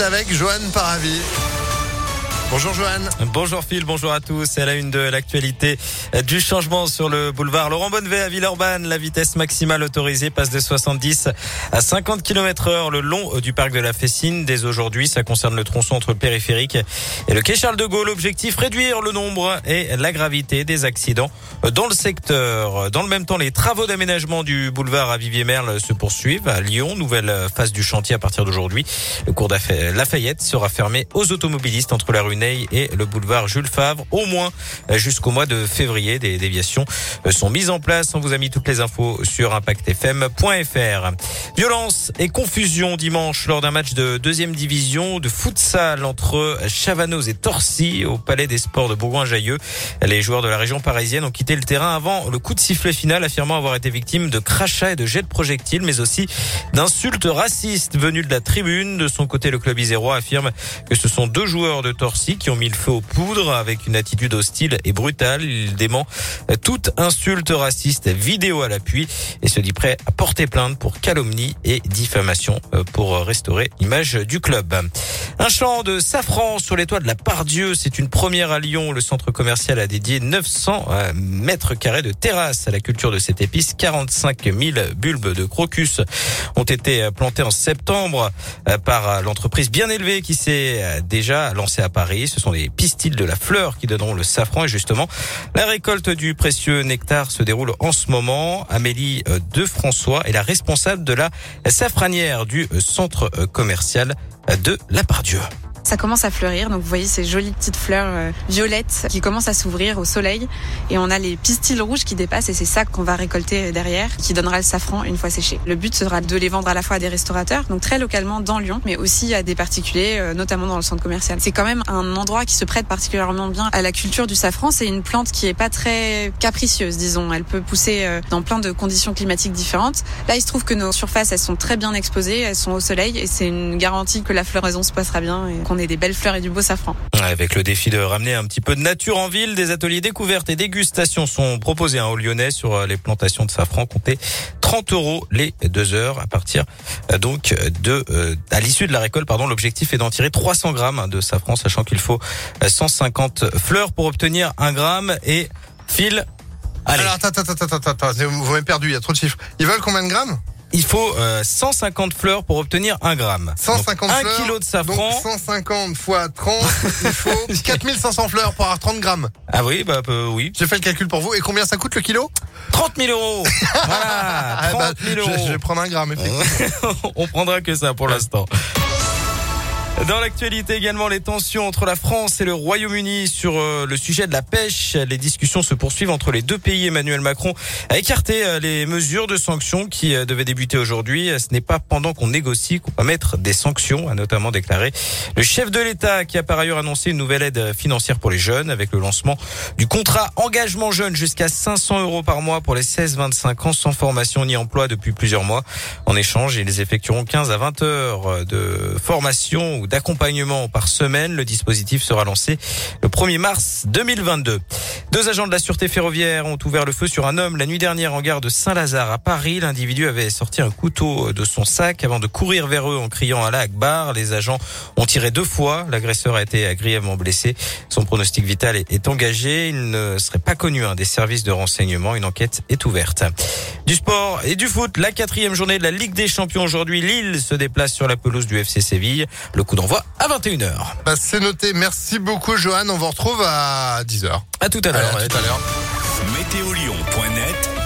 avec Joanne Paravi. Bonjour Joanne. Bonjour Phil, bonjour à tous. C'est la une de l'actualité du changement sur le boulevard Laurent Bonnevet à Villeurbanne. La vitesse maximale autorisée passe de 70 à 50 km heure le long du parc de la Fessine. Dès aujourd'hui, ça concerne le tronçon entre le périphérique et le quai Charles de Gaulle. Objectif, réduire le nombre et la gravité des accidents dans le secteur. Dans le même temps, les travaux d'aménagement du boulevard à Vivier-Merle se poursuivent à Lyon. Nouvelle phase du chantier à partir d'aujourd'hui. Le cours Lafayette sera fermé aux automobilistes entre la rue et le boulevard Jules Favre, au moins jusqu'au mois de février. Des déviations sont mises en place. On vous a mis toutes les infos sur impactfm.fr. Violence et confusion dimanche lors d'un match de deuxième division de futsal entre Chavanoz et Torcy au Palais des Sports de Bourgoin-Jailleux. Les joueurs de la région parisienne ont quitté le terrain avant le coup de sifflet final, affirmant avoir été victimes de crachats et de jets de projectiles, mais aussi d'insultes racistes venues de la tribune. De son côté, le club isérois affirme que ce sont deux joueurs de Torcy qui ont mis le feu aux poudres avec une attitude hostile et brutale. Il dément toute insulte raciste, vidéo à l'appui et se dit prêt à porter plainte pour calomnie et diffamation euh, pour restaurer l'image du club. Un champ de safran sur les toits de la Pardieu, c'est une première à Lyon. Le centre commercial a dédié 900 euh, mètres carrés de terrasse à la culture de cette épice. 45 000 bulbes de crocus ont été plantés en septembre euh, par l'entreprise bien élevée qui s'est déjà lancée à Paris. Ce sont les pistils de la fleur qui donneront le safran. Et justement, la récolte du précieux nectar se déroule en ce moment. Amélie euh, de François est la responsable de la safranière du euh, centre euh, commercial de La Pardieu. Ça commence à fleurir, donc vous voyez ces jolies petites fleurs euh, violettes qui commencent à s'ouvrir au soleil. Et on a les pistils rouges qui dépassent et c'est ça qu'on va récolter derrière, qui donnera le safran une fois séché. Le but sera de les vendre à la fois à des restaurateurs, donc très localement dans Lyon, mais aussi à des particuliers, euh, notamment dans le centre commercial. C'est quand même un endroit qui se prête particulièrement bien à la culture du safran. C'est une plante qui est pas très capricieuse, disons. Elle peut pousser euh, dans plein de conditions climatiques différentes. Là, il se trouve que nos surfaces, elles sont très bien exposées, elles sont au soleil et c'est une garantie que la floraison se passera bien on ait des belles fleurs et du beau safran. Avec le défi de ramener un petit peu de nature en ville, des ateliers découvertes et dégustations sont proposés hein, aux Lyonnais sur euh, les plantations de safran. Comptez 30 euros les deux heures à partir euh, donc de euh, à l'issue de la récolte. Pardon, l'objectif est d'en tirer 300 grammes de safran, sachant qu'il faut 150 fleurs pour obtenir un gramme et fil. Allez. Alors attends, attends, attends, attends, attends, vous m'avez perdu, il y a trop de chiffres. Ils veulent combien de grammes? Il faut 150 euh, fleurs pour obtenir un gramme. 150 donc, un kilo de safran. Donc 150 fois 30, il faut 4500 fleurs pour avoir 30 grammes. Ah oui, bah euh, oui. J'ai fait le calcul pour vous. Et combien ça coûte le kilo? 30 000 euros. Voilà, 30 ah, 000 bah, euros. Je, je, vais prendre un gramme. On prendra que ça pour l'instant. Dans l'actualité également, les tensions entre la France et le Royaume-Uni sur euh, le sujet de la pêche. Les discussions se poursuivent entre les deux pays. Emmanuel Macron a écarté euh, les mesures de sanctions qui euh, devaient débuter aujourd'hui. Ce n'est pas pendant qu'on négocie qu'on va mettre des sanctions, a notamment déclaré le chef de l'État qui a par ailleurs annoncé une nouvelle aide financière pour les jeunes avec le lancement du contrat engagement jeune jusqu'à 500 euros par mois pour les 16-25 ans sans formation ni emploi depuis plusieurs mois. En échange, ils effectueront 15 à 20 heures de formation d'accompagnement par semaine. Le dispositif sera lancé le 1er mars 2022. Deux agents de la sûreté ferroviaire ont ouvert le feu sur un homme la nuit dernière en gare de Saint-Lazare à Paris. L'individu avait sorti un couteau de son sac avant de courir vers eux en criant à la Akbar. Les agents ont tiré deux fois. L'agresseur a été grièvement blessé. Son pronostic vital est engagé. Il ne serait pas connu hein, des services de renseignement. Une enquête est ouverte. Du sport et du foot, la quatrième journée de la Ligue des Champions aujourd'hui. Lille se déplace sur la pelouse du FC Séville. D'envoi à 21h. Bah, c'est noté. Merci beaucoup, Johan. On vous retrouve à 10h. À tout à l'heure. À tout à l'heure.